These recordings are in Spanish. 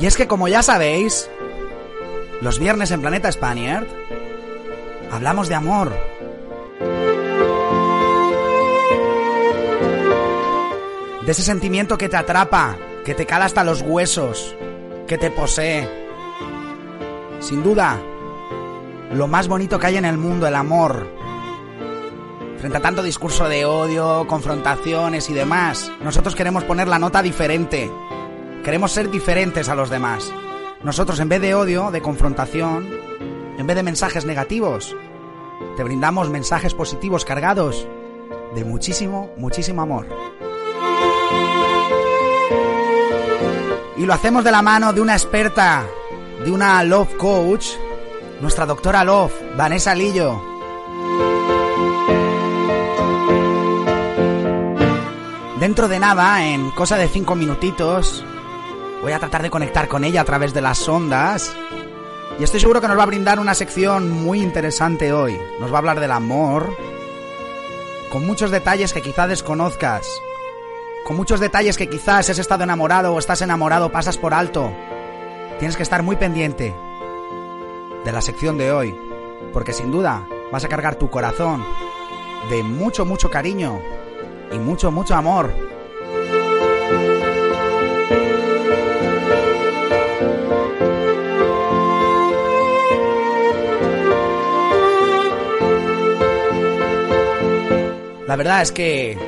Y es que como ya sabéis, los viernes en Planeta Spaniard hablamos de amor. De ese sentimiento que te atrapa, que te cala hasta los huesos, que te posee. Sin duda, lo más bonito que hay en el mundo, el amor. Frente a tanto discurso de odio, confrontaciones y demás, nosotros queremos poner la nota diferente. Queremos ser diferentes a los demás. Nosotros en vez de odio, de confrontación, en vez de mensajes negativos, te brindamos mensajes positivos cargados de muchísimo, muchísimo amor. Y lo hacemos de la mano de una experta, de una love coach, nuestra doctora love, Vanessa Lillo. Dentro de nada, en cosa de cinco minutitos, voy a tratar de conectar con ella a través de las ondas. Y estoy seguro que nos va a brindar una sección muy interesante hoy. Nos va a hablar del amor, con muchos detalles que quizá desconozcas, con muchos detalles que quizás has estado enamorado o estás enamorado pasas por alto. Tienes que estar muy pendiente de la sección de hoy, porque sin duda vas a cargar tu corazón de mucho, mucho cariño y mucho, mucho amor. La verdad es que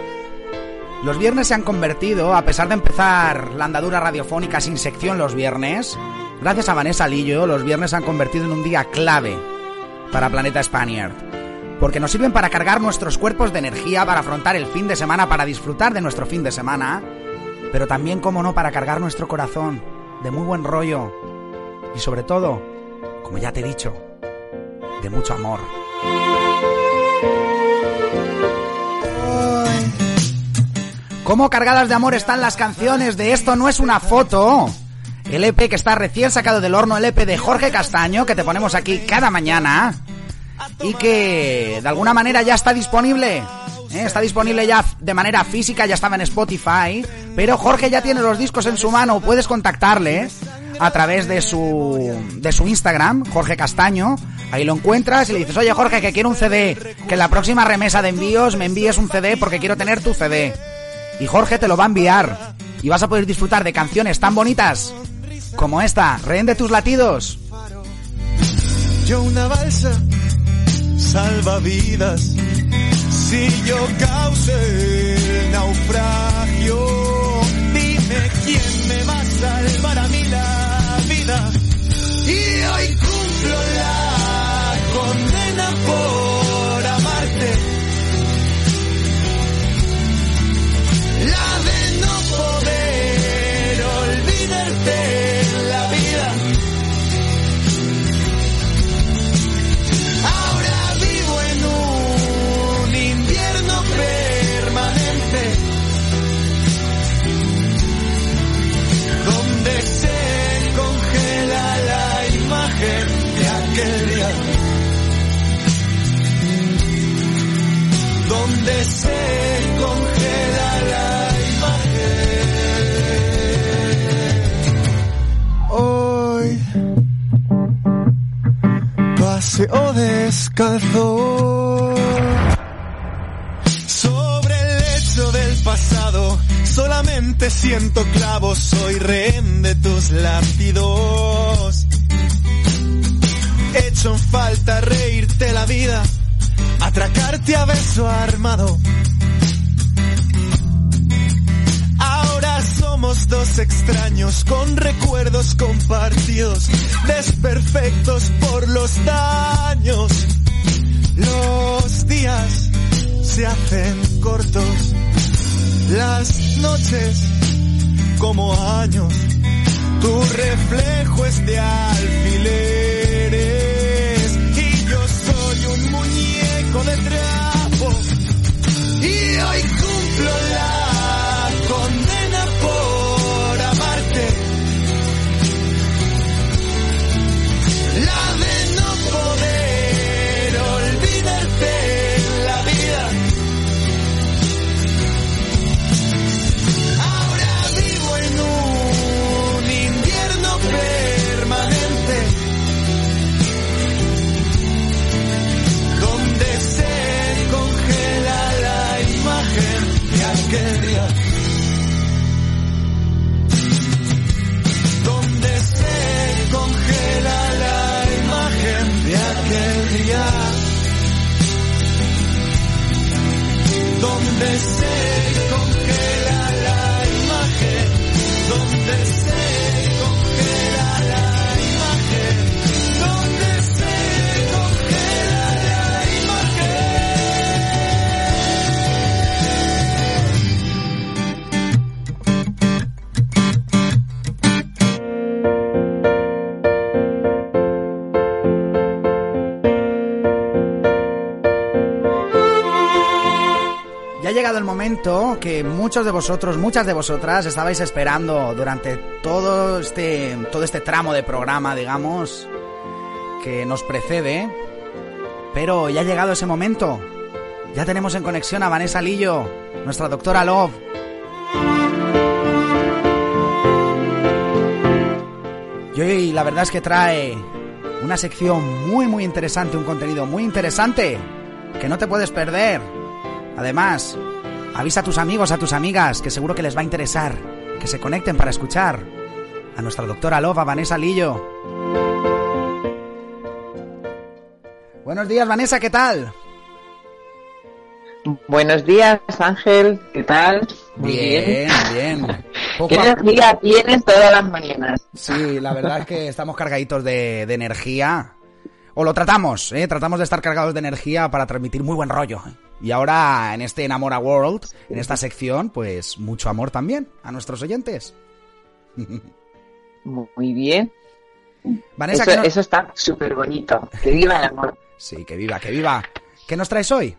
los viernes se han convertido, a pesar de empezar la andadura radiofónica sin sección los viernes, gracias a Vanessa Lillo, los viernes se han convertido en un día clave para Planeta Spaniard. Porque nos sirven para cargar nuestros cuerpos de energía, para afrontar el fin de semana, para disfrutar de nuestro fin de semana, pero también, como no, para cargar nuestro corazón de muy buen rollo y sobre todo, como ya te he dicho, de mucho amor. ¿Cómo cargadas de amor están las canciones de Esto no es una foto? El EP que está recién sacado del horno, el EP de Jorge Castaño, que te ponemos aquí cada mañana. Y que de alguna manera ya está disponible. ¿eh? Está disponible ya de manera física, ya estaba en Spotify. Pero Jorge ya tiene los discos en su mano. Puedes contactarle a través de su, de su Instagram, Jorge Castaño. Ahí lo encuentras y le dices, oye Jorge, que quiero un CD. Que en la próxima remesa de envíos me envíes un CD porque quiero tener tu CD. Y Jorge te lo va a enviar. Y vas a poder disfrutar de canciones tan bonitas como esta, Rehén de tus latidos. Yo una balsa salva vidas. Si yo causé el naufragio, sobre el lecho del pasado. Solamente siento clavos, soy rehén de tus latidos. Hecho en falta reírte la vida, atracarte a beso armado. Ahora somos dos extraños con recuerdos compartidos, desperfectos por los daños. Los se hacen cortos, las noches como años, tu reflejo es de alfileres y yo soy un muñeco de trapo. Y hoy Donde que muchos de vosotros, muchas de vosotras estabais esperando durante todo este, todo este tramo de programa, digamos, que nos precede. Pero ya ha llegado ese momento. Ya tenemos en conexión a Vanessa Lillo, nuestra doctora Love. Y hoy la verdad es que trae una sección muy muy interesante, un contenido muy interesante que no te puedes perder. Además, avisa a tus amigos, a tus amigas, que seguro que les va a interesar, que se conecten para escuchar a nuestra doctora Love, a Vanessa Lillo. Buenos días, Vanessa, ¿qué tal? Buenos días, Ángel, ¿qué tal? Muy bien. bien. Poco ¿Qué a- energía tienes todas las mañanas? Sí, la verdad es que estamos cargaditos de, de energía. O lo tratamos, ¿eh? Tratamos de estar cargados de energía para transmitir muy buen rollo. Y ahora, en este Enamora World, en esta sección, pues mucho amor también a nuestros oyentes. Muy bien. Vanessa, Eso, ¿qué no- eso está súper bonito. Que viva el amor. Sí, que viva, que viva. ¿Qué nos traes hoy?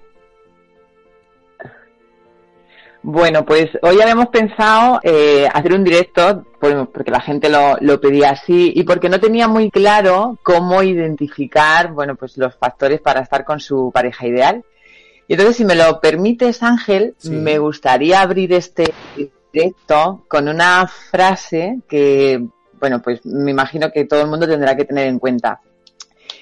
Bueno, pues hoy habíamos pensado eh, hacer un directo, pues, porque la gente lo, lo pedía así y porque no tenía muy claro cómo identificar, bueno, pues los factores para estar con su pareja ideal. Y entonces, si me lo permites, Ángel, Sí. me gustaría abrir este directo con una frase que, bueno, pues me imagino que todo el mundo tendrá que tener en cuenta.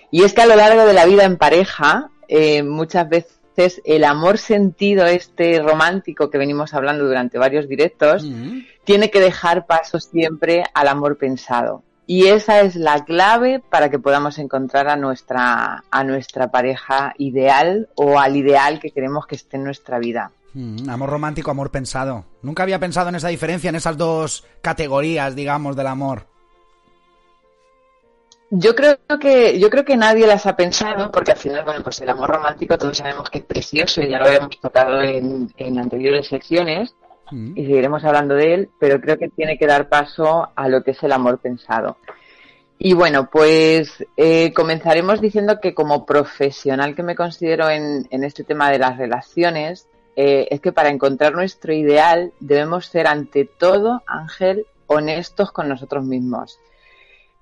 Y es que a lo largo de la vida en pareja, eh, muchas veces el amor sentido, este romántico que venimos hablando durante varios directos, Mm, tiene que dejar paso siempre al amor pensado. Y esa es la clave para que podamos encontrar a nuestra, a nuestra pareja ideal o al ideal que queremos que esté en nuestra vida. mm, amor romántico, amor pensado. Nunca había pensado en esa diferencia, en esas dos categorías, digamos, del amor. Yo creo que, yo creo que nadie las ha pensado, porque al final, bueno, pues el amor romántico todos sabemos que es precioso y ya lo habíamos tocado en, en anteriores secciones Y seguiremos hablando de él, pero creo que tiene que dar paso a lo que es el amor pensado. Y bueno, pues eh, comenzaremos diciendo que como profesional que me considero en, en este tema de las relaciones, eh, es que para encontrar nuestro ideal debemos ser ante todo, Ángel, honestos con nosotros mismos.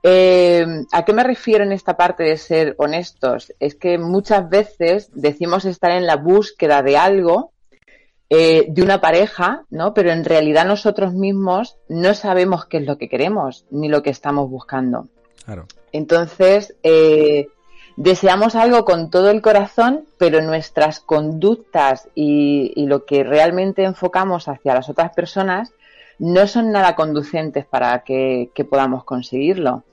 Eh, ¿A qué me refiero en esta parte de ser honestos? Es que muchas veces decimos estar en la búsqueda de algo, eh, de una pareja, ¿no? Pero en realidad nosotros mismos no sabemos qué es lo que queremos ni lo que estamos buscando. claro. Entonces, eh, deseamos algo con todo el corazón, pero nuestras conductas y, y lo que realmente enfocamos hacia las otras personas no son nada conducentes para que, que podamos conseguirlo.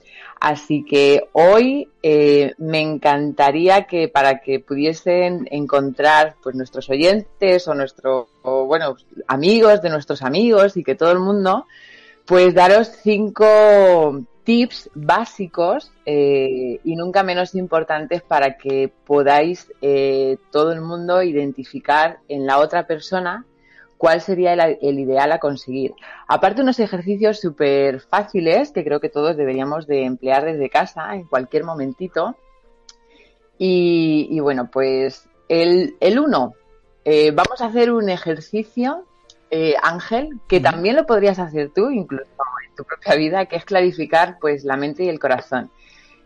Así que hoy eh, me encantaría que para que pudiesen encontrar pues nuestros oyentes o nuestros bueno amigos de nuestros amigos y que todo el mundo pues daros cinco tips básicos eh, y nunca menos importantes para que podáis eh, todo el mundo identificar en la otra persona cuál sería el, ideal a conseguir. Aparte unos ejercicios súper fáciles que creo que todos deberíamos de emplear desde casa en cualquier momentito. Y, bueno, pues el, el uno, eh, vamos a hacer un ejercicio, eh, Ángel, que también lo podrías hacer tú, incluso en tu propia vida, que es clarificar pues la mente y el corazón.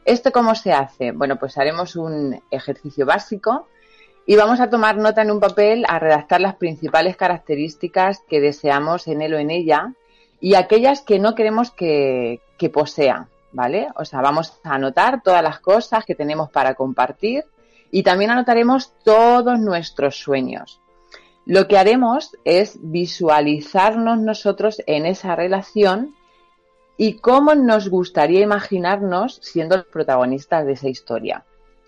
¿Esto cómo se hace? Bueno, pues haremos un ejercicio básico y vamos a tomar nota en un papel a redactar las principales características que deseamos en él o en ella y aquellas que no queremos que, que posea, ¿vale? O sea, vamos a anotar todas las cosas que tenemos para compartir y también anotaremos todos nuestros sueños. Lo que haremos es visualizarnos nosotros en esa relación y cómo nos gustaría imaginarnos siendo los protagonistas de esa historia.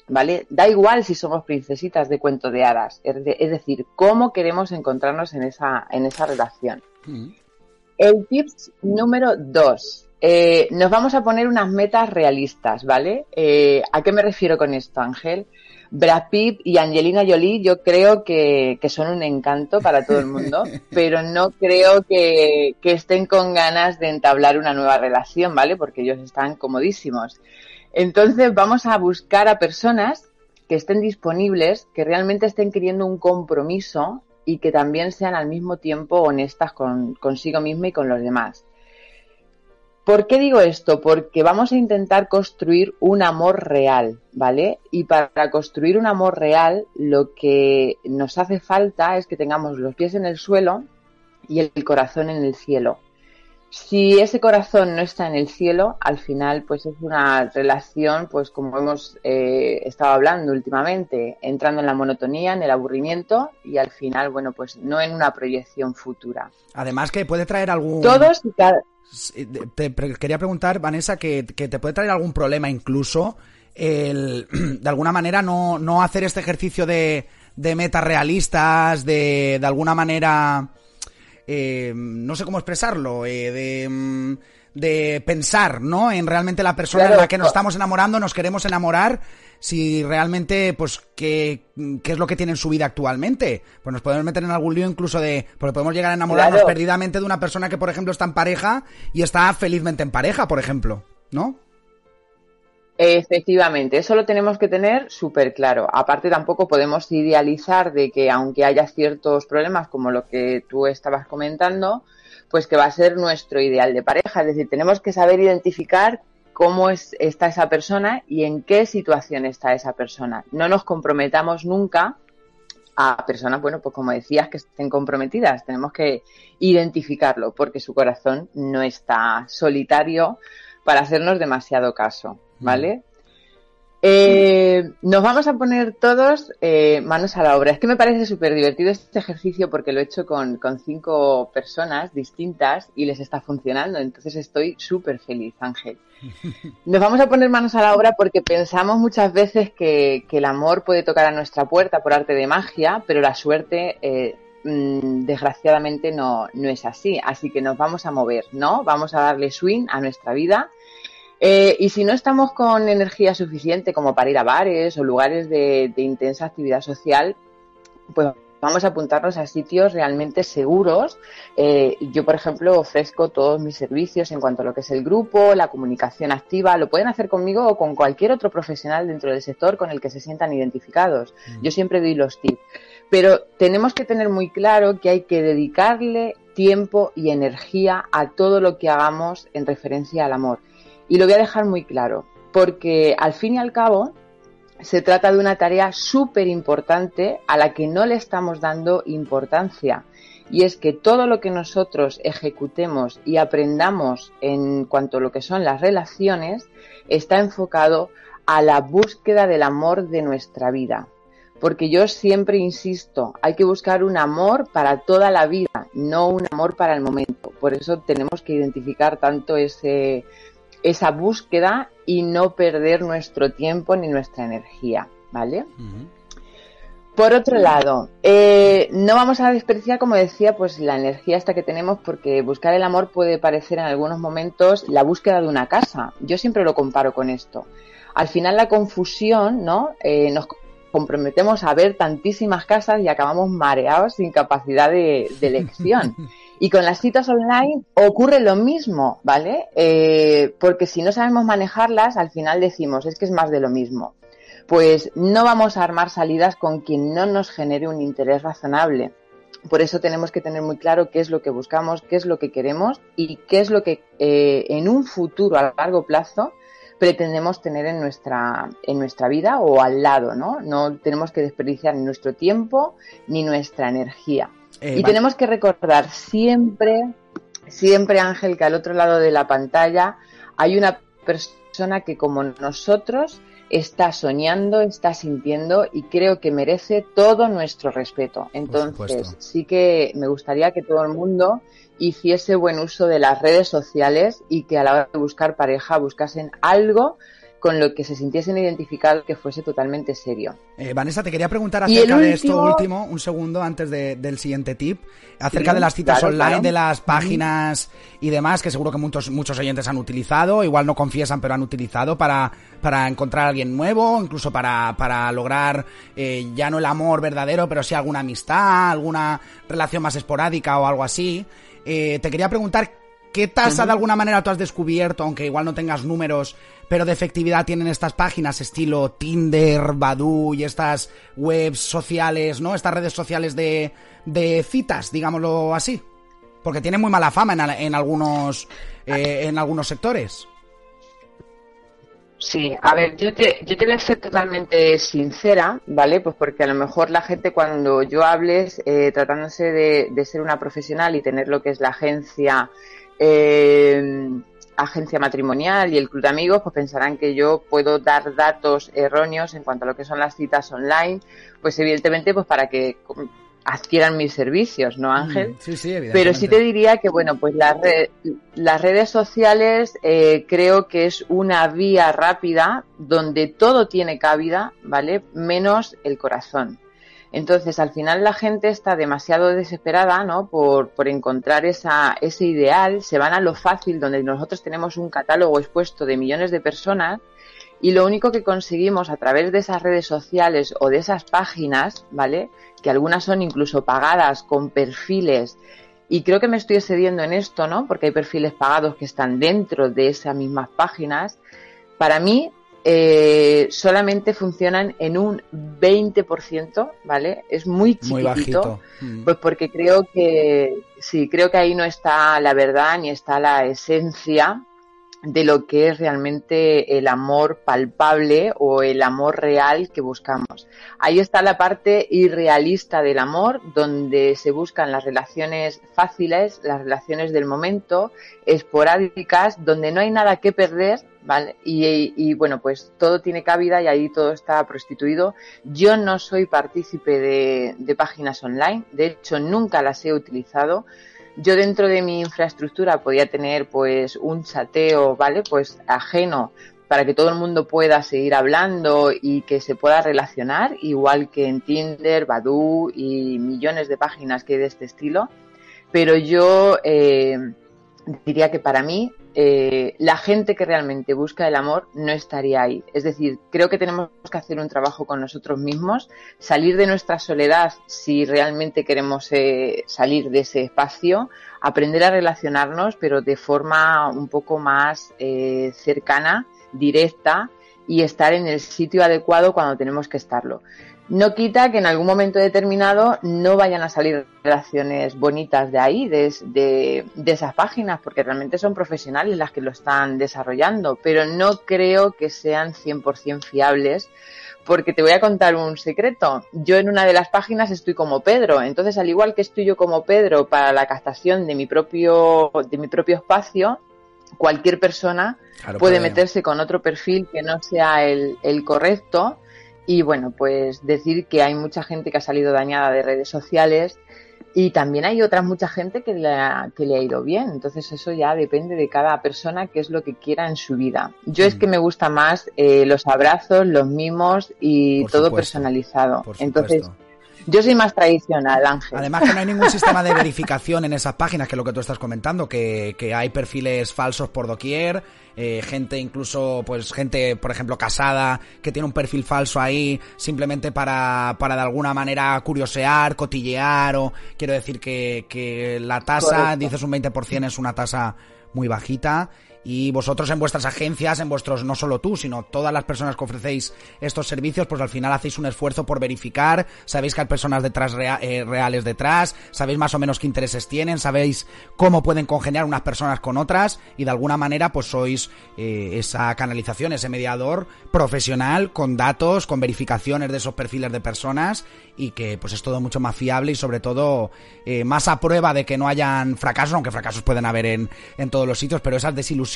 ¿Vale? Da igual si somos princesitas de cuento de hadas, es, decir, cómo queremos encontrarnos en esa, en esa relación. Mm. El tips número dos. Eh, nos vamos a poner unas metas realistas, ¿vale? Eh, ¿A qué me refiero con esto, Ángel? Brad Pitt y Angelina Jolie yo creo que, son un encanto para todo el mundo, pero no creo que, que estén con ganas de entablar una nueva relación, ¿vale? Porque ellos están comodísimos. Entonces vamos a buscar a personas que estén disponibles, que realmente estén queriendo un compromiso y que también sean al mismo tiempo honestas con, consigo misma y con los demás. ¿Por qué digo esto? Porque vamos a intentar construir un amor real, ¿vale? Y para construir un amor real lo que nos hace falta es que tengamos los pies en el suelo y el corazón en el cielo si ese corazón no está en el cielo, al final pues es una relación, pues como hemos eh, estado hablando últimamente, entrando en la monotonía, en el aburrimiento y al final, bueno, pues no en una proyección futura. Además que puede traer algún... Todos y cada... Te quería preguntar, Vanessa, que, te puede traer algún problema incluso el, de alguna manera no, no hacer este ejercicio de, de metas realistas, de, de alguna manera eh, no sé cómo expresarlo, eh, mm, de, pensar, ¿no? En realmente la persona en la que nos estamos enamorando, nos queremos enamorar, si realmente, pues, qué, qué es lo que tiene en su vida actualmente. Pues nos podemos meter en algún lío incluso de, porque podemos llegar a enamorarnos perdidamente de una persona que, por ejemplo, está en pareja y está felizmente en pareja, por ejemplo, ¿no? Efectivamente, eso lo tenemos que tener súper claro. Aparte, tampoco podemos idealizar de que aunque haya ciertos problemas como lo que tú estabas comentando, pues que va a ser nuestro ideal de pareja. Es decir, tenemos que saber identificar cómo es, está esa persona y en qué situación está esa persona. No nos comprometamos nunca a personas, bueno, pues como decías, que estén comprometidas. Tenemos que identificarlo porque su corazón no está solitario para hacernos demasiado caso. ¿Vale? Eh, nos vamos a poner todos eh, manos a la obra. Es que me parece súper divertido este ejercicio porque lo he hecho con, cinco personas distintas y les está funcionando. Entonces estoy súper feliz, Ángel. Nos vamos a poner manos a la obra porque pensamos muchas veces que, el amor puede tocar a nuestra puerta por arte de magia, pero la suerte, eh, mm, desgraciadamente, no, no es así. Así que nos vamos a mover, ¿no? Vamos a darle swing a nuestra vida eh, y si no estamos con energía suficiente como para ir a bares o lugares de, intensa actividad social, pues vamos a apuntarnos a sitios realmente seguros. Eh, yo, por ejemplo, ofrezco todos mis servicios en cuanto a lo que es el grupo, la comunicación activa. Lo pueden hacer conmigo o con cualquier otro profesional dentro del sector con el que se sientan identificados. Mm. Yo siempre doy los tips. Pero tenemos que tener muy claro que hay que dedicarle tiempo y energía a todo lo que hagamos en referencia al amor. Y lo voy a dejar muy claro, porque al fin y al cabo se trata de una tarea súper importante a la que no le estamos dando importancia. Y es que todo lo que nosotros ejecutemos y aprendamos en cuanto a lo que son las relaciones está enfocado a la búsqueda del amor de nuestra vida. Porque yo siempre insisto, hay que buscar un amor para toda la vida, no un amor para el momento. Por eso tenemos que identificar tanto ese esa búsqueda y no perder nuestro tiempo ni nuestra energía, ¿vale? Por otro lado, eh, no vamos a desperdiciar, como decía, pues la energía hasta que tenemos, porque buscar el amor puede parecer en algunos momentos la búsqueda de una casa. Yo siempre lo comparo con esto. Al final la confusión, ¿no? Eh, nos comprometemos a ver tantísimas casas y acabamos mareados sin capacidad de, elección. Y con las citas online ocurre lo mismo, ¿vale? Eh, porque si no sabemos manejarlas, al final decimos, es que es más de lo mismo pues no vamos a armar salidas con quien no nos genere un interés razonable. Por eso tenemos que tener muy claro qué es lo que buscamos, qué es lo que queremos y qué es lo que eh, en un futuro a largo plazo pretendemos tener en nuestra, en nuestra vida o al lado, ¿no? No tenemos que desperdiciar ni nuestro tiempo ni nuestra energía. Eh, y tenemos que recordar siempre, siempre Ángel, que al otro lado de la pantalla hay una persona que como nosotros está soñando, está sintiendo y creo que merece todo nuestro respeto. Entonces, sí que me gustaría que todo el mundo hiciese buen uso de las redes sociales y que a la hora de buscar pareja buscasen algo con lo que se sintiesen identificados que fuese totalmente serio. Eh, Vanessa, te quería preguntar acerca de esto último, un segundo antes del siguiente tip, acerca de las citas online, de las páginas y demás, que seguro que muchos, muchos oyentes han utilizado, igual no confiesan, pero han utilizado para, para encontrar a alguien nuevo, incluso para, para lograr eh, ya no el amor verdadero, pero sí alguna amistad, alguna relación más esporádica o algo así. Eh, te quería preguntar ¿Qué tasa de alguna manera tú has descubierto, aunque igual no tengas números, pero de efectividad tienen estas páginas estilo Tinder, Badoo y estas webs sociales, ¿no? Estas redes sociales de, de citas, digámoslo así. Porque tienen muy mala fama en, en algunos, eh, en algunos sectores. Sí, a ver, yo te, yo te voy a ser totalmente sincera, ¿vale? Pues porque a lo mejor la gente cuando yo hables, eh, tratándose de, de, ser una profesional y tener lo que es la agencia eh, agencia matrimonial y el club de amigos, pues pensarán que yo puedo dar datos erróneos en cuanto a lo que son las citas online, pues evidentemente pues para que adquieran mis servicios, ¿no, Ángel? Mm, sí, sí, Pero sí te diría que, bueno, pues las, las redes sociales eh, creo que es una vía rápida donde todo tiene cabida, ¿vale? Menos el corazón. Entonces, al final la gente está demasiado desesperada, ¿no? Por, por encontrar esa, ese ideal, se van a lo fácil, donde nosotros tenemos un catálogo expuesto de millones de personas y lo único que conseguimos a través de esas redes sociales o de esas páginas, ¿vale? Que algunas son incluso pagadas con perfiles y creo que me estoy excediendo en esto, ¿no? Porque hay perfiles pagados que están dentro de esas mismas páginas. Para mí, eh, solamente funcionan en un 20%, ¿vale? Es muy chiquitito. Mm. Pues porque creo que, sí, creo que ahí no está la verdad ni está la esencia de lo que es realmente el amor palpable o el amor real que buscamos. Ahí está la parte irrealista del amor, donde se buscan las relaciones fáciles, las relaciones del momento, esporádicas, donde no hay nada que perder, ¿vale? Y, bueno, pues todo tiene cabida y ahí todo está prostituido. Yo no soy partícipe de, de páginas online, de hecho nunca las he utilizado yo dentro de mi infraestructura podía tener pues un chateo, ¿vale? Pues ajeno para que todo el mundo pueda seguir hablando y que se pueda relacionar, igual que en Tinder, Badoo y millones de páginas que hay de este estilo. Pero yo eh, diría que para mí eh, la gente que realmente busca el amor no estaría ahí. Es decir, creo que tenemos que hacer un trabajo con nosotros mismos, salir de nuestra soledad si realmente queremos eh, salir de ese espacio, aprender a relacionarnos, pero de forma un poco más eh, cercana, directa y estar en el sitio adecuado cuando tenemos que estarlo. No quita que en algún momento determinado no vayan a salir relaciones bonitas de ahí, de, esas páginas, porque realmente son profesionales las que lo están desarrollando, pero no creo que sean 100% fiables porque te voy a contar un secreto. Yo en una de las páginas estoy como Pedro, entonces al igual que estoy yo como Pedro para la captación de mi propio, de mi propio espacio, cualquier persona puede meterse con otro perfil que no sea el, el correcto y bueno, pues decir que hay mucha gente que ha salido dañada de redes sociales y también hay otra mucha gente que le, ha, que le ha ido bien. Entonces eso ya depende de cada persona qué es lo que quiera en su vida. Yo es que me gusta más eh, los abrazos, los mimos y todo personalizado. Entonces Yo soy más tradicional, Ángel. Además que no hay ningún sistema de verificación en esas páginas, que es lo que tú estás comentando, que, que hay perfiles falsos por doquier, eh, gente incluso, pues gente, por ejemplo, casada, que tiene un perfil falso ahí, simplemente para, para de alguna manera curiosear, cotillear, o quiero decir que, que la tasa, dices un 20%, es una tasa muy bajita y vosotros en vuestras agencias, en vuestros, no solo tú, sino todas las personas que ofrecéis estos servicios, pues al final hacéis un esfuerzo por verificar, sabéis que hay personas detrás eh, reales detrás, sabéis más o menos qué intereses tienen, sabéis cómo pueden congeniar unas personas con otras y de alguna manera pues sois eh, esa canalización, ese mediador profesional con datos, con verificaciones de esos perfiles de personas y que pues es todo mucho más fiable y sobre todo eh, más a prueba de que no hayan fracasos, aunque fracasos pueden haber en, en todos los sitios, pero esas desilusiones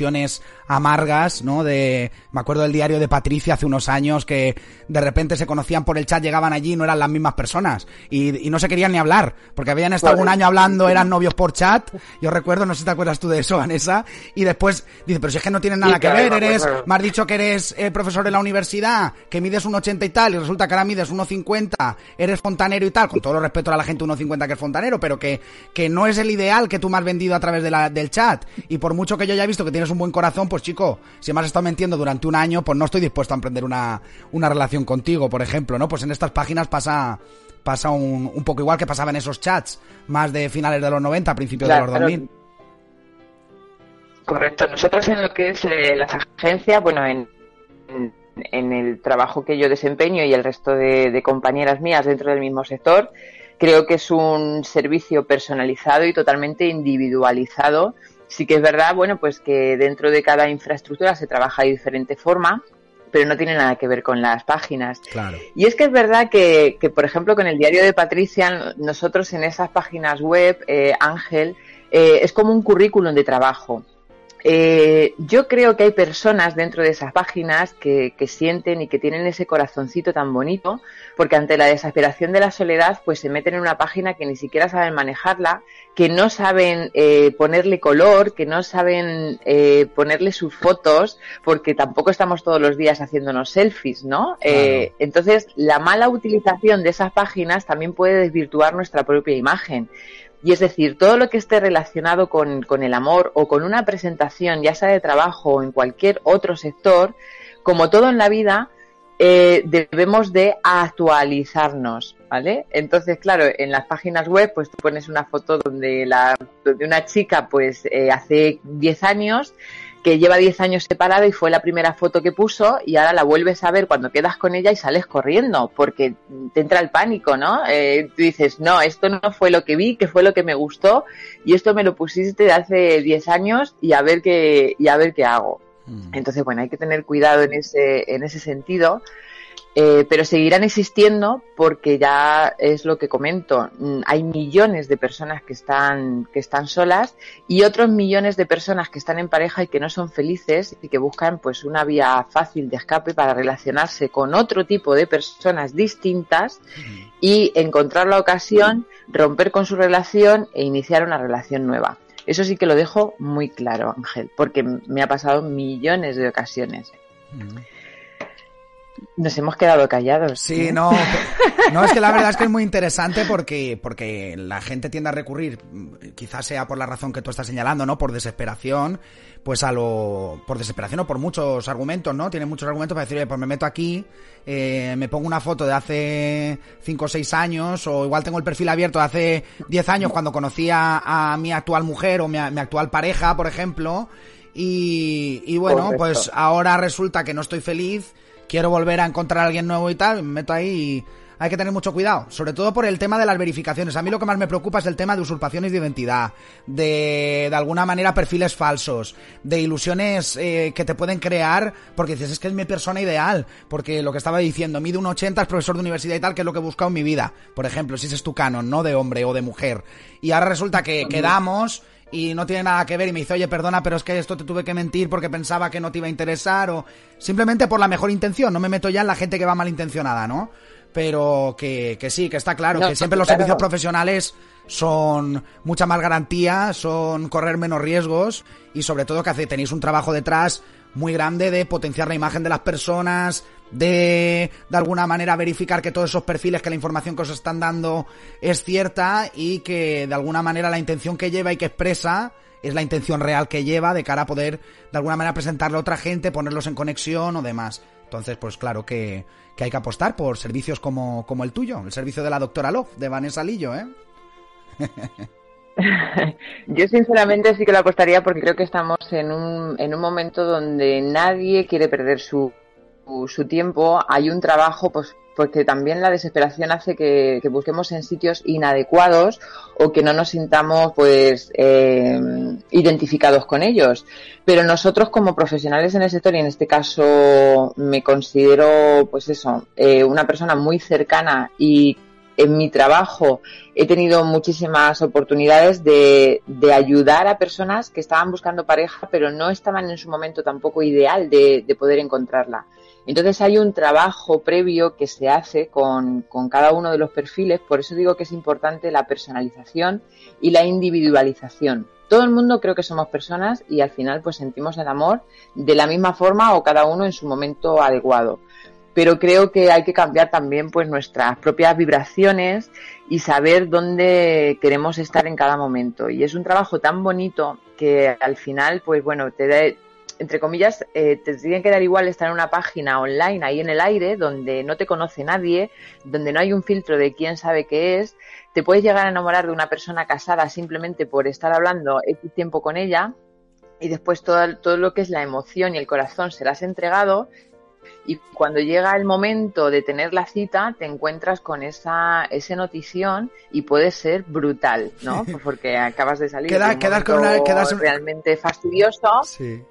amargas, ¿no? De, me acuerdo del diario de Patricia hace unos años que de repente se conocían por el chat, llegaban allí y no eran las mismas personas y, y no se querían ni hablar, porque habían estado un año hablando, eran novios por chat, yo recuerdo, no sé si te acuerdas tú de eso, Vanessa, y después dice, pero si es que no tienen nada que ver, eres, me has dicho que eres eh, profesor en la universidad, que mides un 80 y tal, y resulta que ahora mides 1,50, eres fontanero y tal, con todo el respeto a la gente 1.50 que es fontanero, pero que, que no es el ideal que tú me has vendido a través de la, del chat. Y por mucho que yo haya visto que tienes un buen corazón, pues chico, si me has estado mintiendo durante un año, pues no estoy dispuesto a emprender una, una relación contigo, por ejemplo, ¿no? Pues en estas páginas pasa pasa un, un poco igual que pasaba en esos chats, más de finales de los 90, principios de los 2000. Correcto. Nosotros en lo que es eh, las agencias, bueno, en en el trabajo que yo desempeño y el resto de, compañeras mías dentro del mismo sector, creo que es un servicio personalizado y totalmente individualizado. Sí que es verdad, bueno, pues que dentro de cada infraestructura se trabaja de diferente forma, pero no tiene nada que ver con las páginas. Claro. Y es que es verdad que, por ejemplo, con el diario de Patricia, nosotros en esas páginas web, eh, Ángel, eh, es como un currículum de trabajo. Eh, yo creo que hay personas dentro de esas páginas que, sienten y que tienen ese corazoncito tan bonito, porque ante la desesperación de la soledad, pues se meten en una página que ni siquiera saben manejarla, que no saben eh, ponerle color, que no saben eh, ponerle sus fotos, porque tampoco estamos todos los días haciéndonos selfies, ¿no? entonces, la mala utilización de esas páginas también puede desvirtuar nuestra propia imagen. Y es decir, todo lo que esté relacionado con, el amor o con una presentación, ya sea de trabajo o en cualquier otro sector, como todo en la vida, eh, debemos de actualizarnos, ¿vale? Entonces, claro, en las páginas web, pues tú pones una foto donde, la, donde una chica, pues eh, hace 10 años que lleva 10 años separada y fue la primera foto que puso y ahora la vuelves a ver cuando quedas con ella y sales corriendo porque te entra el pánico, ¿no? Eh, tú dices, no, esto no fue lo que vi, que fue lo que me gustó y esto me lo pusiste de hace 10 años y a ver qué, y a ver qué hago. Mm. Entonces, bueno, hay que tener cuidado en ese, en ese sentido. Eh, pero seguirán existiendo porque ya es lo que comento. Mm, hay millones de personas que están, que están solas y otros millones de personas que están en pareja y que no son felices y que buscan pues una vía fácil de escape para relacionarse con otro tipo de personas distintas y encontrar la ocasión, romper con su relación e iniciar una relación nueva. Eso sí que lo dejo muy claro, Ángel, porque me ha pasado millones de ocasiones. Nos hemos quedado callados. Sí, no, no, es que la verdad es que es muy interesante porque, porque la gente tiende a recurrir, quizás sea por la razón que tú estás señalando, ¿no? Por desesperación, pues a lo, por desesperación o por muchos argumentos, ¿no? Tiene muchos argumentos para decir, pues me meto aquí, eh, me pongo una foto de hace 5 o 6 años, o igual tengo el perfil abierto de hace 10 años cuando conocí a, mi actual mujer o mi, mi actual pareja, por ejemplo, y, y bueno, pues ahora resulta que no estoy feliz, quiero volver a encontrar a alguien nuevo y tal, me meto ahí y hay que tener mucho cuidado, sobre todo por el tema de las verificaciones. A mí lo que más me preocupa es el tema de usurpaciones de identidad, de de alguna manera perfiles falsos, de ilusiones eh, que te pueden crear, porque dices, es que es mi persona ideal, porque lo que estaba diciendo, mide un 80, es profesor de universidad y tal, que es lo que he buscado en mi vida, por ejemplo, si ese es tu canon, no de hombre o de mujer. Y ahora resulta que quedamos y no tiene nada que ver y me dice, oye, perdona, pero es que esto te tuve que mentir porque pensaba que no te iba a interesar o simplemente por la mejor intención, no me meto ya en la gente que va malintencionada, ¿no? Pero que, que sí, que está claro, que siempre los servicios profesionales son mucha más garantía, son correr menos riesgos y sobre todo que tenéis un trabajo detrás muy grande de potenciar la imagen de las personas, de de alguna manera verificar que todos esos perfiles, que la información que os están dando es cierta y que de alguna manera la intención que lleva y que expresa es la intención real que lleva de cara a poder de alguna manera presentarle a otra gente, ponerlos en conexión o demás. Entonces, pues claro que, que hay que apostar por servicios como, como el tuyo, el servicio de la doctora Love, de Vanessa Lillo, ¿eh? Yo sinceramente sí que lo apostaría porque creo que estamos en un, en un momento donde nadie quiere perder su, su tiempo. Hay un trabajo, pues porque también la desesperación hace que, busquemos en sitios inadecuados o que no nos sintamos pues eh, identificados con ellos. Pero nosotros como profesionales en el sector, y en este caso me considero pues eso, eh, una persona muy cercana y en mi trabajo he tenido muchísimas oportunidades de, ayudar a personas que estaban buscando pareja, pero no estaban en su momento tampoco ideal de, poder encontrarla. Entonces hay un trabajo previo que se hace con, con, cada uno de los perfiles, por eso digo que es importante la personalización y la individualización. Todo el mundo creo que somos personas y al final pues sentimos el amor de la misma forma o cada uno en su momento adecuado pero creo que hay que cambiar también pues nuestras propias vibraciones y saber dónde queremos estar en cada momento. Y es un trabajo tan bonito que al final, pues bueno, te da, entre comillas, eh, te tiene que dar igual estar en una página online ahí en el aire, donde no te conoce nadie, donde no hay un filtro de quién sabe qué es. Te puedes llegar a enamorar de una persona casada simplemente por estar hablando X tiempo con ella y después todo, todo lo que es la emoción y el corazón se las has entregado y cuando llega el momento de tener la cita te encuentras con esa, esa notición y puede ser brutal, ¿no? Porque acabas de salir Queda, de un con una, realmente fastidioso. Sí.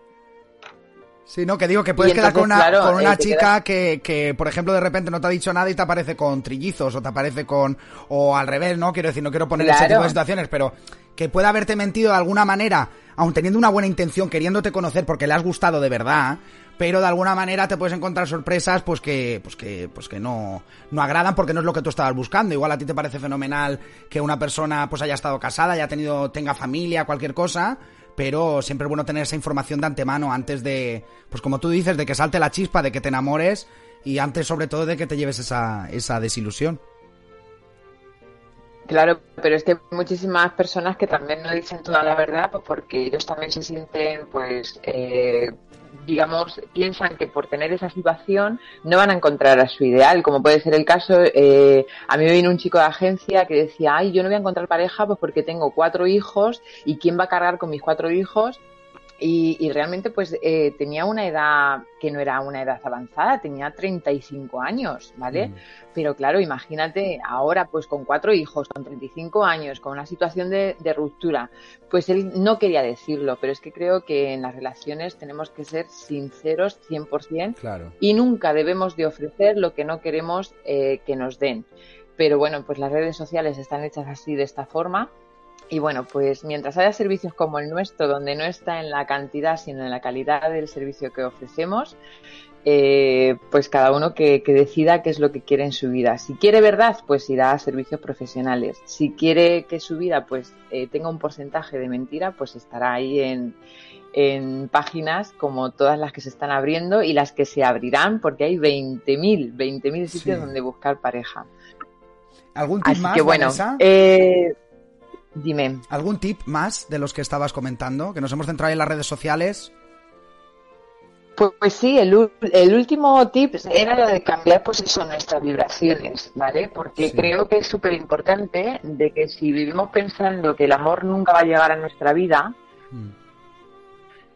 Sí, no, que digo que puedes quedar con una, con una eh, chica que, que, por ejemplo, de repente no te ha dicho nada y te aparece con trillizos o te aparece con... o al revés, ¿no? Quiero decir, no quiero poner ese tipo de situaciones, pero que pueda haberte mentido de alguna manera, aun teniendo una buena intención, queriéndote conocer porque le has gustado de verdad, pero de alguna manera te puedes encontrar sorpresas pues que pues que pues que no no agradan porque no es lo que tú estabas buscando igual a ti te parece fenomenal que una persona pues haya estado casada haya tenido tenga familia cualquier cosa pero siempre es bueno tener esa información de antemano antes de pues como tú dices de que salte la chispa de que te enamores y antes sobre todo de que te lleves esa esa desilusión Claro, pero es que hay muchísimas personas que también no dicen toda la verdad pues porque ellos también se sienten pues eh, digamos, piensan que por tener esa situación no van a encontrar a su ideal, como puede ser el caso, eh, a mí me vino un chico de agencia que decía, ay, yo no voy a encontrar pareja pues porque tengo cuatro hijos y quién va a cargar con mis cuatro hijos y, realmente pues eh, tenía una edad que no era una edad avanzada, tenía 35 años, ¿vale? Mm. Pero claro, imagínate ahora pues con cuatro hijos, con 35 años, con una situación de, ruptura, pues él no quería decirlo, pero es que creo que en las relaciones tenemos que ser sinceros 100% claro. y nunca debemos de ofrecer lo que no queremos eh, que nos den. Pero bueno, pues las redes sociales están hechas así de esta forma y bueno, pues mientras haya servicios como el nuestro, donde no está en la cantidad, sino en la calidad del servicio que ofrecemos, eh, pues cada uno que, decida qué es lo que quiere en su vida. Si quiere verdad, pues irá a servicios profesionales. Si quiere que su vida pues eh, tenga un porcentaje de mentira, pues estará ahí en, en páginas como todas las que se están abriendo y las que se abrirán, porque hay 20.000, 20.000 sitios donde buscar pareja. ¿Algún tip más, que bueno, eh, Dime. ¿Algún tip más de los que estabas comentando? Que nos hemos centrado en las redes sociales. Pues, pues sí, el, último tip era lo de cambiar pues eso, nuestras vibraciones, ¿vale? Porque creo que es súper importante de que si vivimos pensando que el amor nunca va a llegar a nuestra vida, mm.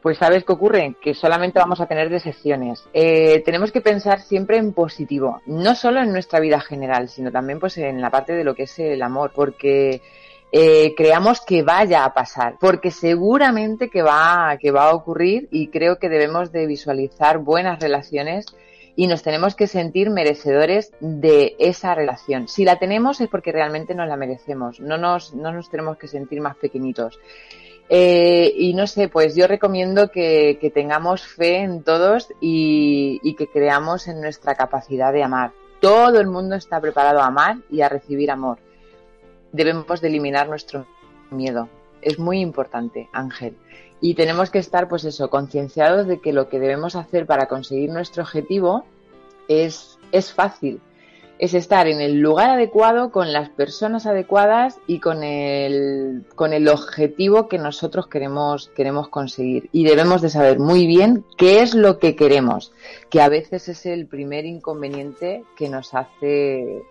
pues ¿sabes qué ocurre? Que solamente vamos a tener decepciones. Eh, tenemos que pensar siempre en positivo, no solo en nuestra vida general, sino también pues en la parte de lo que es el amor, porque eh, creamos que vaya a pasar, porque seguramente que va, que va a ocurrir y creo que debemos de visualizar buenas relaciones y nos tenemos que sentir merecedores de esa relación. Si la tenemos es porque realmente nos la merecemos, no nos, no nos tenemos que sentir más pequeñitos. Eh, y no sé, pues yo recomiendo que, tengamos fe en todos y que creamos en nuestra capacidad de amar. Todo el mundo está preparado a amar y a recibir amor debemos de eliminar nuestro miedo. Es muy importante, Ángel. Y tenemos que estar, pues eso, concienciados de que lo que debemos hacer para conseguir nuestro objetivo es, es fácil. Es estar en el lugar adecuado, con las personas adecuadas y con el, con el objetivo que nosotros queremos, queremos conseguir. Y debemos de saber muy bien qué es lo que queremos, que a veces es el primer inconveniente que nos hace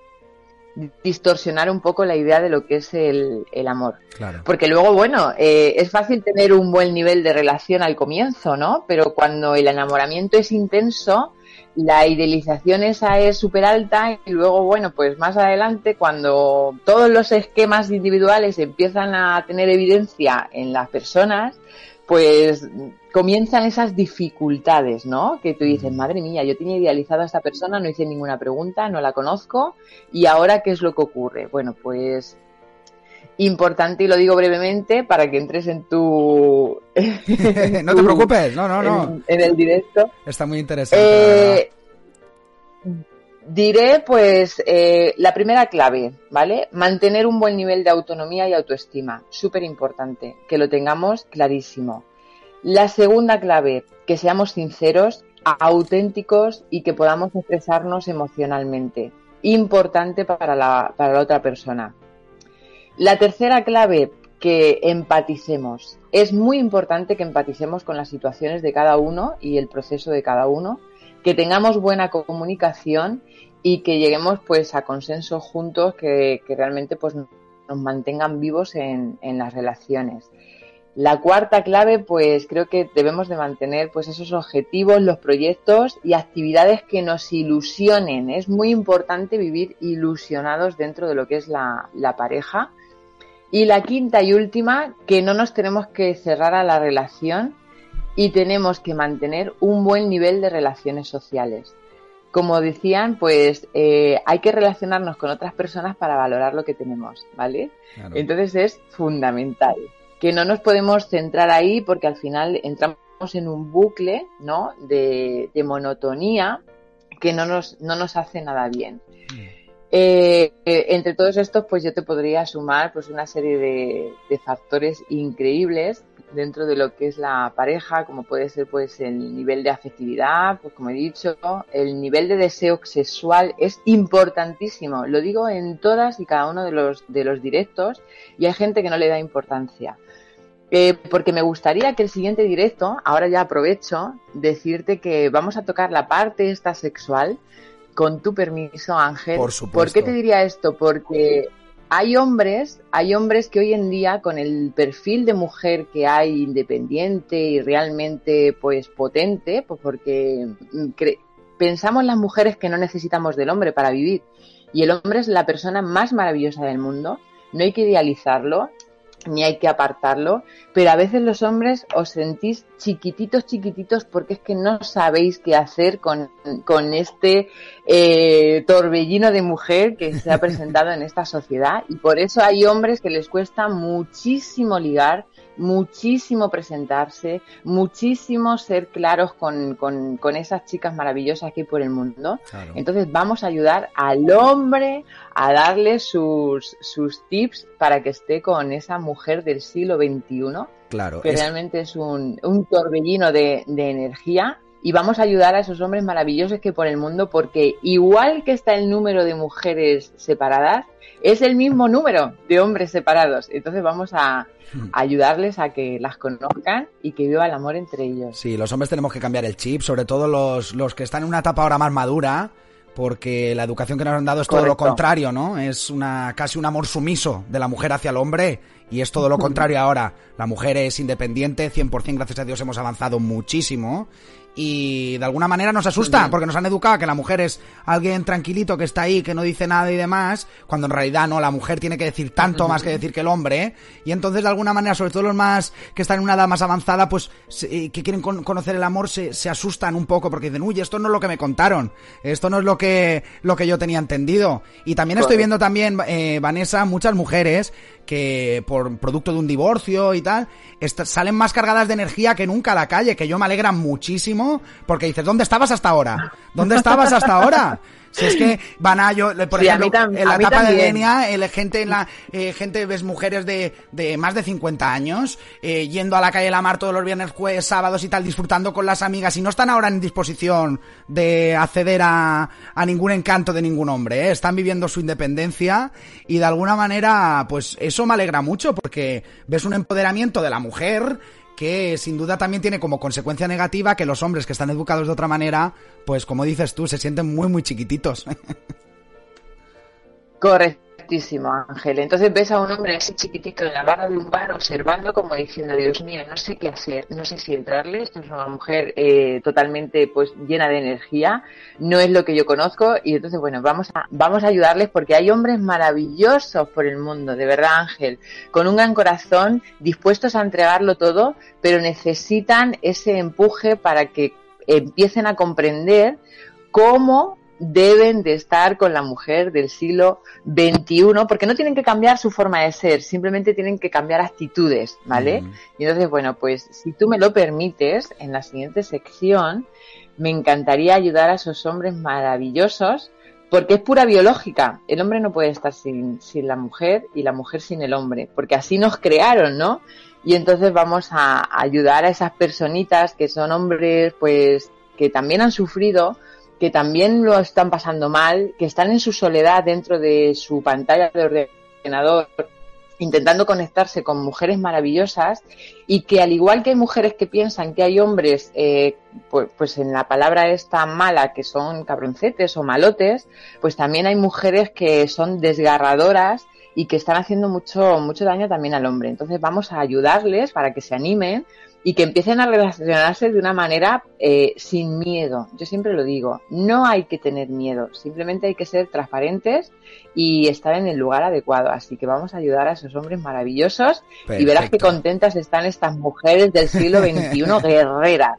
distorsionar un poco la idea de lo que es el, amor. Porque luego, bueno, eh, es fácil tener un buen nivel de relación al comienzo, ¿no? Pero cuando el enamoramiento es intenso, la idealización esa es súper alta y luego, bueno, pues más adelante, cuando todos los esquemas individuales empiezan a tener evidencia en las personas, pues comienzan esas dificultades, ¿no? Que tú dices, madre mía, yo tenía idealizado a esta persona, no hice ninguna pregunta, no la conozco, y ahora, ¿qué es lo que ocurre? Bueno, pues importante, y lo digo brevemente, para que entres en tu... no te preocupes, no, no, no. En, el directo. Está muy interesante. Eh, diré, pues, eh, la primera clave, ¿vale? Mantener un buen nivel de autonomía y autoestima. Súper importante, que lo tengamos clarísimo. La segunda clave, que seamos sinceros, auténticos y que podamos expresarnos emocionalmente. Importante para la, para la otra persona. La tercera clave, que empaticemos. Es muy importante que empaticemos con las situaciones de cada uno y el proceso de cada uno, que tengamos buena comunicación y que lleguemos pues a consensos juntos que, realmente pues nos mantengan vivos en, en, las relaciones. La cuarta clave, pues creo que debemos de mantener pues esos objetivos, los proyectos y actividades que nos ilusionen. Es muy importante vivir ilusionados dentro de lo que es la, la pareja. Y la quinta y última, que no nos tenemos que cerrar a la relación y tenemos que mantener un buen nivel de relaciones sociales como decían, pues eh, hay que relacionarnos con otras personas para valorar lo que tenemos, ¿vale? Entonces es fundamental que no nos podemos centrar ahí porque al final entramos en un bucle, ¿no? De, monotonía que no nos, no nos hace nada bien. Eh, eh, entre todos estos, pues yo te podría sumar pues una serie de factores increíbles dentro de lo que es la pareja, como puede ser pues el nivel de afectividad, pues como he dicho, el nivel de deseo sexual es importantísimo. Lo digo en todas y cada uno de los, de los directos y hay gente que no le da importancia. Eh, porque me gustaría que el siguiente directo, ahora ya aprovecho, decirte que vamos a tocar la parte esta sexual con tu permiso, Ángel. Por supuesto. ¿Por qué te diría esto? Porque hay hombres, hay hombres que hoy en día con el perfil de mujer que hay independiente y realmente pues potente, pues porque mm, pensamos las mujeres que no necesitamos del hombre para vivir. Y el hombre es la persona más maravillosa del mundo, no hay que idealizarlo, ni hay que apartarlo, pero a veces los hombres os sentís chiquititos, chiquititos, porque es que no sabéis qué hacer con, con este eh, torbellino de mujer que se ha presentado en esta sociedad. Y por eso hay hombres que les cuesta muchísimo ligar, muchísimo presentarse, muchísimo ser claros con, con, esas chicas maravillosas que hay por el mundo. Entonces vamos a ayudar al hombre a darle sus, sus tips para que esté con esa mujer del siglo XXI. Claro. Que realmente es un, un torbellino de, de energía y vamos a ayudar a esos hombres maravillosos que por el mundo, porque igual que está el número de mujeres separadas, es el mismo número de hombres separados. Entonces vamos a, hmm. ayudarles a que las conozcan y que viva el amor entre ellos. Sí, los hombres tenemos que cambiar el chip, sobre todo los, los que están en una etapa ahora más madura, porque la educación que nos han dado es todo lo contrario, ¿no? Es una casi un amor sumiso de la mujer hacia el hombre y es todo lo contrario ahora. La mujer es independiente, 100%, gracias a Dios hemos avanzado muchísimo y de alguna manera nos asusta porque nos han educado que la mujer es alguien tranquilito que está ahí, que no dice nada y demás, cuando en realidad no, la mujer tiene que decir tanto más que decir que el hombre, y entonces de alguna manera, sobre todo los más que están en una edad más avanzada, pues que quieren conocer el amor, se, se, asustan un poco porque dicen, uy, esto no es lo que me contaron, esto no es lo que, lo que yo tenía entendido. Y también estoy viendo también, eh, Vanessa, muchas mujeres que por producto de un divorcio y tal, salen más cargadas de energía que nunca a la calle, que yo me alegra muchísimo, porque dices, ¿dónde estabas hasta ahora? ¿Dónde estabas hasta ahora? Si es que van a yo, por ejemplo, en la etapa de Denia, el gente en la eh, gente ves mujeres de, de más de 50 años eh, yendo a la calle La Mar todos los viernes, jueves, sábados y tal, disfrutando con las amigas y no están ahora en disposición de acceder a, a ningún encanto de ningún hombre, ¿eh? están viviendo su independencia y de alguna manera, pues eso me alegra mucho porque ves un empoderamiento de la mujer que sin duda también tiene como consecuencia negativa que los hombres que están educados de otra manera, pues como dices tú, se sienten muy, muy chiquititos. Correcto. Ángel. Entonces ves a un hombre así chiquitito en la barra de un bar observando como diciendo, Dios mío, no sé qué hacer, no sé si entrarle, esto es una mujer eh, totalmente pues llena de energía, no es lo que yo conozco y entonces bueno, vamos a, vamos a ayudarles porque hay hombres maravillosos por el mundo, de verdad Ángel, con un gran corazón, dispuestos a entregarlo todo, pero necesitan ese empuje para que empiecen a comprender cómo deben de estar con la mujer del siglo XXI, porque no tienen que cambiar su forma de ser, simplemente tienen que cambiar actitudes, ¿vale? Y entonces, bueno, pues si tú me lo permites, en la siguiente sección me encantaría ayudar a esos hombres maravillosos, porque es pura biológica. El hombre no puede estar sin, sin la mujer y la mujer sin el hombre, porque así nos crearon, ¿no? Y entonces vamos a ayudar a esas personitas que son hombres, pues, que también han sufrido, que también lo están pasando mal, que están en su soledad dentro de su pantalla de ordenador, intentando conectarse con mujeres maravillosas y que al igual que hay mujeres que piensan que hay hombres, eh, pues, pues, en la palabra esta mala, que son cabroncetes o malotes, pues también hay mujeres que son desgarradoras y que están haciendo mucho, mucho daño también al hombre. Entonces vamos a ayudarles para que se animen, y que empiecen a relacionarse de una manera eh, sin miedo. Yo siempre lo digo, no hay que tener miedo, simplemente hay que ser transparentes y estar en el lugar adecuado. Así que vamos a ayudar a esos hombres maravillosos y verás qué contentas están estas mujeres del siglo XXI guerreras.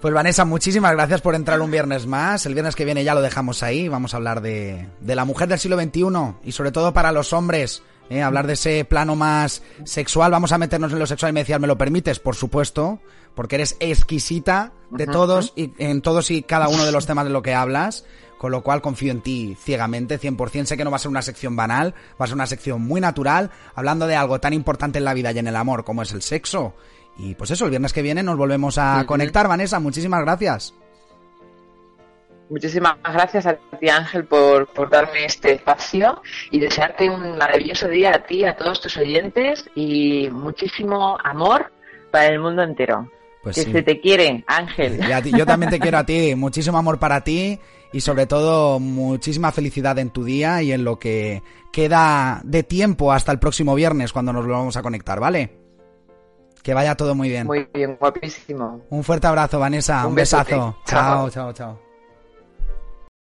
Pues Vanessa, muchísimas gracias por entrar un viernes más. El viernes que viene ya lo dejamos ahí. Vamos a hablar de, de la mujer del siglo XXI y sobre todo para los hombres ¿eh? hablar de ese plano más sexual. Vamos a meternos en lo sexual y me decías, ¿me lo permites? Por supuesto, porque eres exquisita de todos y en todos y cada uno de los temas de lo que hablas. Con lo cual confío en ti ciegamente, 100%. Sé que no va a ser una sección banal, va a ser una sección muy natural, hablando de algo tan importante en la vida y en el amor como es el sexo. Y pues eso, el viernes que viene nos volvemos a conectar, Vanessa. Muchísimas gracias. Muchísimas gracias a ti, Ángel, por, por, darme este espacio y desearte un maravilloso día a ti, a todos tus oyentes y muchísimo amor para el mundo entero. Pues que se te quiere, Ángel. yo también te quiero a ti. Muchísimo amor para ti y sobre todo muchísima felicidad en tu día y en lo que queda de tiempo hasta el próximo viernes cuando nos volvamos a conectar, ¿vale? Que vaya todo muy bien. Muy bien, guapísimo. Un fuerte abrazo, Vanessa. Un, besazo. chao, chao. chao.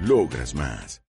Logras más.